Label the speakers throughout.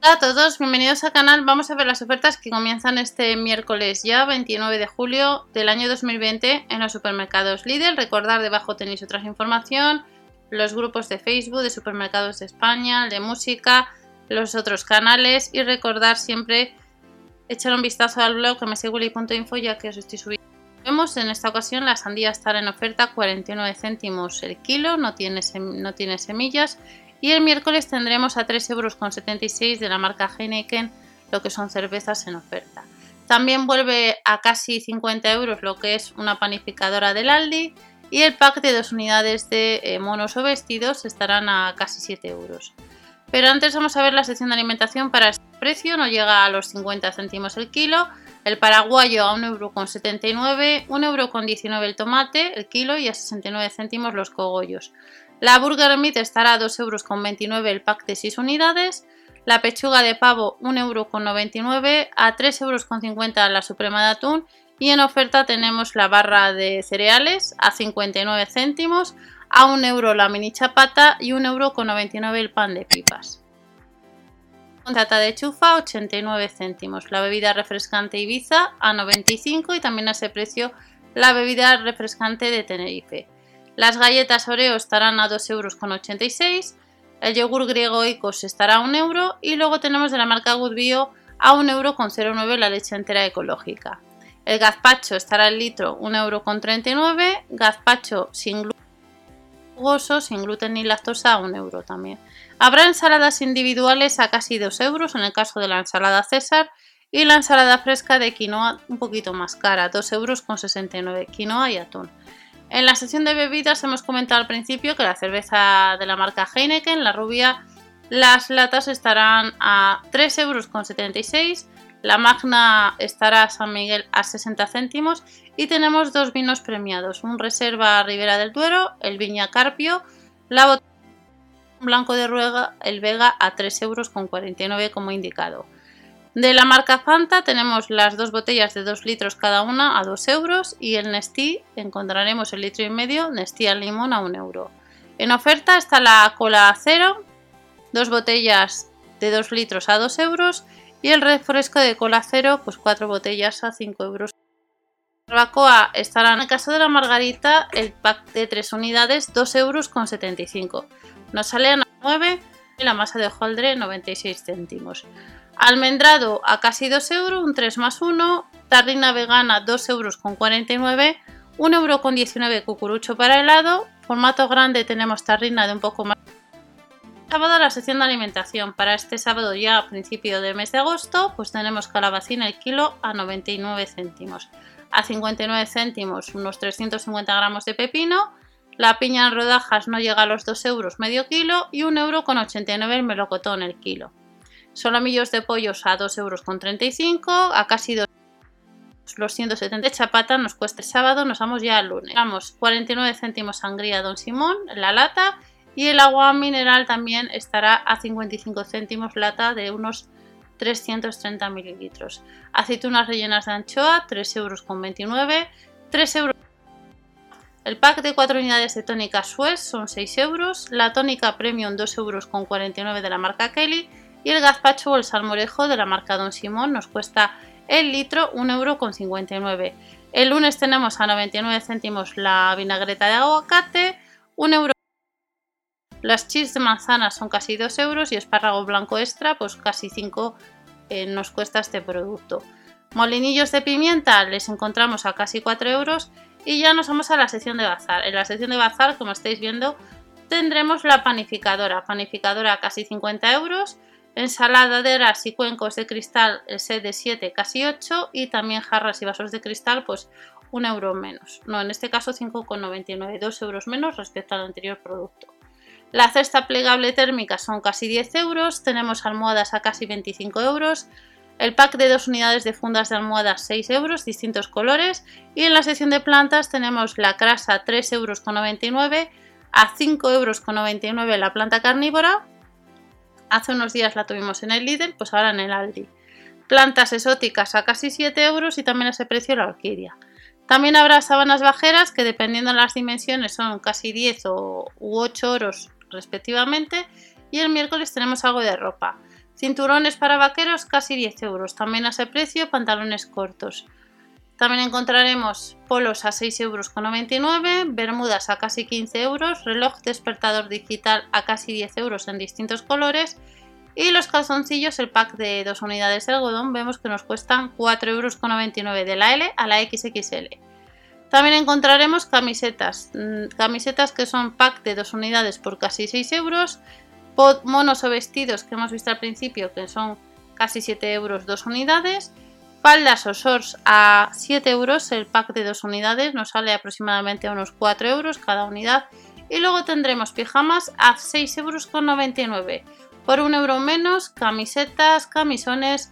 Speaker 1: Hola a todos, bienvenidos al canal. Vamos a ver las ofertas que comienzan este miércoles ya 29 de julio del año 2020 en los supermercados Lidl. Recordad, debajo tenéis otra información, los grupos de Facebook de supermercados de España, de música, los otros canales y recordar siempre echar un vistazo al blog mswilly.info ya que os estoy subiendo. Vemos en esta ocasión la sandía estará en oferta 49 céntimos el kilo, no tiene, no tiene semillas y el miércoles tendremos a 3,76 euros de la marca Heineken lo que son cervezas en oferta. También vuelve a casi 50 euros lo que es una panificadora del Aldi y el pack de dos unidades de eh, monos o vestidos estarán a casi 7 euros. Pero antes vamos a ver la sección de alimentación para este precio, no llega a los 50 céntimos el kilo, el paraguayo a 1,79€, 1,19€ el tomate el kilo y a 69 céntimos los cogollos. La Burger Meat estará a 2,29 euros el pack de 6 unidades. La pechuga de pavo 1,99 euros, a 3,50 euros la suprema de atún. Y en oferta tenemos la barra de cereales a 59 céntimos, a 1 euro la mini chapata y 1,99 euro el pan de pipas. Tata de chufa 89 céntimos. La bebida refrescante Ibiza a 95 y también a ese precio la bebida refrescante de Tenerife. Las galletas Oreo estarán a 2,86 euros. El yogur griego Icos estará a 1 euro. Y luego tenemos de la marca Good Bio a 1,09 euro la leche entera ecológica. El gazpacho estará al litro 1,39 euro. Gazpacho sin gluten, sin gluten ni lactosa a 1 euro también. Habrá ensaladas individuales a casi 2 euros en el caso de la ensalada César y la ensalada fresca de quinoa un poquito más cara, 2,69 euros, quinoa y atún. En la sección de bebidas hemos comentado al principio que la cerveza de la marca Heineken, la rubia, las latas estarán a 3,76 euros, la Magna estará a San Miguel a 60 céntimos y tenemos dos vinos premiados, un Reserva Ribera del Duero, el Viña Carpio, la botella blanco de Ruega, el Vega a 3,49 euros como indicado. De la marca Fanta tenemos las dos botellas de 2 litros cada una a 2 euros y el Nestí encontraremos el litro y medio Nestí al limón a 1 euro. En oferta está la cola cero, dos botellas de 2 litros a 2 euros y el refresco de cola cero, pues 4 botellas a 5 euros. Barbacoa estará en el caso de la margarita el pack de 3 unidades 2 euros con 75. Nos sale a 9 y la masa de hojaldre 96 céntimos. Almendrado a casi 2 euros, un 3 más 1. Tarrina vegana 2 euros con 49. 1 euro con 19 cucurucho para helado. Formato grande tenemos tarrina de un poco más. Sábado la sección de alimentación. Para este sábado ya a principio del mes de agosto, pues tenemos calabacín el kilo a 99 céntimos. A 59 céntimos unos 350 gramos de pepino. La piña en rodajas no llega a los 2 euros medio kilo y 1 euro con 89 el melocotón el kilo. Solomillos de pollos a 2,35 euros, a casi 2 los 170 chapata nos cuesta el sábado, nos vamos ya al lunes. Vamos, 49 céntimos sangría Don Simón, la lata, y el agua mineral también estará a 55 céntimos lata de unos 330 mililitros. Aceitunas rellenas de anchoa, 3,29 euros, 3 euros. El pack de 4 unidades de tónica Suez son 6 euros, la tónica Premium 2,49 euros de la marca Kelly y el gazpacho o el salmorejo de la marca Don Simón nos cuesta el litro 1,59€. El lunes tenemos a 99 céntimos la vinagreta de aguacate, 1 euro. Las chips de manzana son casi 2 euros y espárrago blanco extra, pues casi 5 eh, nos cuesta este producto. Molinillos de pimienta les encontramos a casi 4 euros y ya nos vamos a la sección de bazar. En la sección de bazar, como estáis viendo, tendremos la panificadora. Panificadora a casi 50 euros ensaladeras y cuencos de cristal el set de 7 casi 8 y también jarras y vasos de cristal pues un euro menos. No, en este caso 5,99, 2 euros menos respecto al anterior producto. La cesta plegable térmica son casi 10 euros, tenemos almohadas a casi 25 euros, el pack de dos unidades de fundas de almohadas 6 euros, distintos colores y en la sección de plantas tenemos la crasa 3,99 euros, a 5,99 euros la planta carnívora. Hace unos días la tuvimos en el Lidl, pues ahora en el Aldi. Plantas exóticas a casi 7 euros y también a ese precio la orquídea. También habrá sábanas bajeras que dependiendo de las dimensiones son casi 10 o, u 8 euros respectivamente. Y el miércoles tenemos algo de ropa. Cinturones para vaqueros casi 10 euros. También a ese precio pantalones cortos. También encontraremos polos a 6,99 euros, bermudas a casi 15 euros, reloj despertador digital a casi 10 euros en distintos colores y los calzoncillos, el pack de dos unidades de algodón, vemos que nos cuestan 4,99 euros de la L a la XXL. También encontraremos camisetas, mm, camisetas que son pack de dos unidades por casi 6 euros, monos o vestidos que hemos visto al principio que son casi 7 euros dos unidades Faldas o shorts a 7 euros, el pack de dos unidades nos sale aproximadamente a unos 4 euros cada unidad. Y luego tendremos pijamas a 6,99 euros. Por un euro menos, camisetas, camisones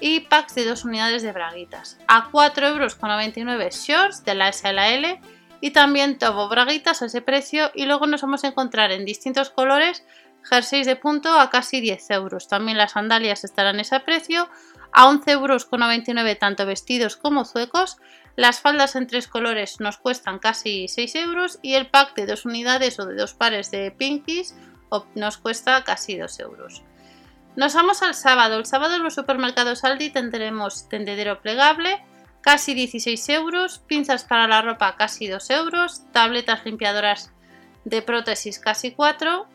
Speaker 1: y packs de dos unidades de braguitas. A 4,99 euros shorts de la SLL y también tobo braguitas a ese precio. Y luego nos vamos a encontrar en distintos colores jerseys de punto a casi 10 euros. También las sandalias estarán a ese precio a 11,99 euros tanto vestidos como zuecos. Las faldas en tres colores nos cuestan casi 6 euros y el pack de dos unidades o de dos pares de pinkies nos cuesta casi 2 euros. Nos vamos al sábado. El sábado en los supermercados Aldi tendremos tendedero plegable, casi 16 euros, pinzas para la ropa casi 2 euros, tabletas limpiadoras de prótesis casi 4,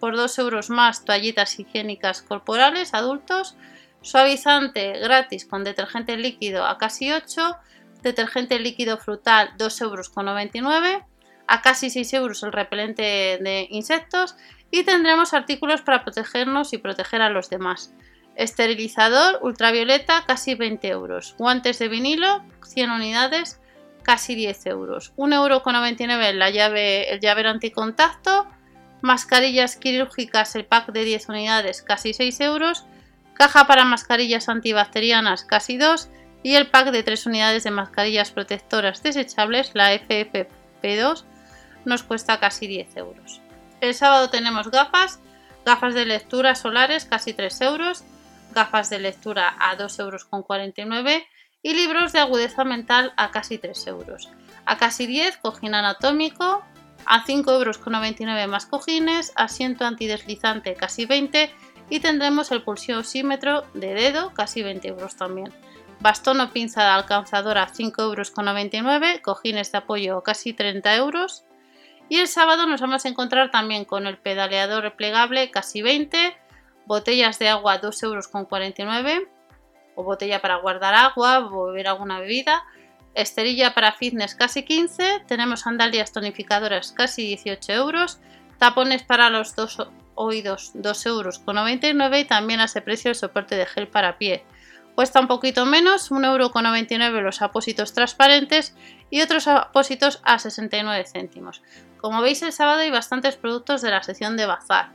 Speaker 1: por 2 euros más toallitas higiénicas corporales adultos, Suavizante gratis con detergente líquido a casi 8, detergente líquido frutal 2,99 euros, a casi 6 euros el repelente de insectos y tendremos artículos para protegernos y proteger a los demás. Esterilizador ultravioleta casi 20 euros, guantes de vinilo 100 unidades casi 10 euros, 1,99 euro la llave, el llavero anticontacto, mascarillas quirúrgicas el pack de 10 unidades casi 6 euros caja para mascarillas antibacterianas casi 2 y el pack de 3 unidades de mascarillas protectoras desechables, la FFP2, nos cuesta casi 10 euros. El sábado tenemos gafas, gafas de lectura solares casi 3 euros, gafas de lectura a 2,49 euros y libros de agudeza mental a casi 3 euros. A casi 10 cojín anatómico, a 5,99 euros más cojines, asiento antideslizante casi 20 y tendremos el pulsiosímetro de dedo, casi 20 euros también. Bastón o pinza alcanzadora 5,99 euros, cojines de apoyo casi 30 euros. Y el sábado nos vamos a encontrar también con el pedaleador plegable casi 20, botellas de agua 2,49 euros o botella para guardar agua o beber alguna bebida, esterilla para fitness casi 15, tenemos sandalias tonificadoras casi 18 euros, tapones para los dos oídos 2,99 euros y también a ese precio el soporte de gel para pie. Cuesta un poquito menos, 1,99 euros los apósitos transparentes y otros apósitos a 69 céntimos. Como veis el sábado hay bastantes productos de la sección de bazar.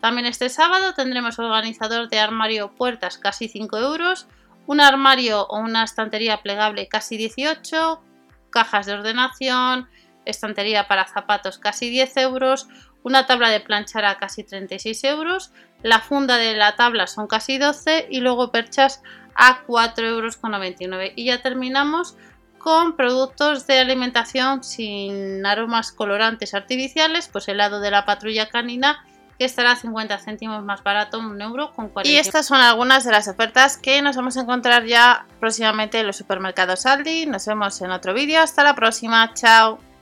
Speaker 1: También este sábado tendremos organizador de armario puertas casi 5 euros, un armario o una estantería plegable casi 18, cajas de ordenación, estantería para zapatos casi 10 euros, una tabla de planchar a casi 36 euros, la funda de la tabla son casi 12 y luego perchas a 4,99 euros. Y ya terminamos con productos de alimentación sin aromas colorantes artificiales, pues helado de la patrulla canina que estará 50 céntimos más barato, un euro con 40. Y estas son algunas de las ofertas que nos vamos a encontrar ya próximamente en los supermercados Aldi. Nos vemos en otro vídeo. Hasta la próxima. Chao.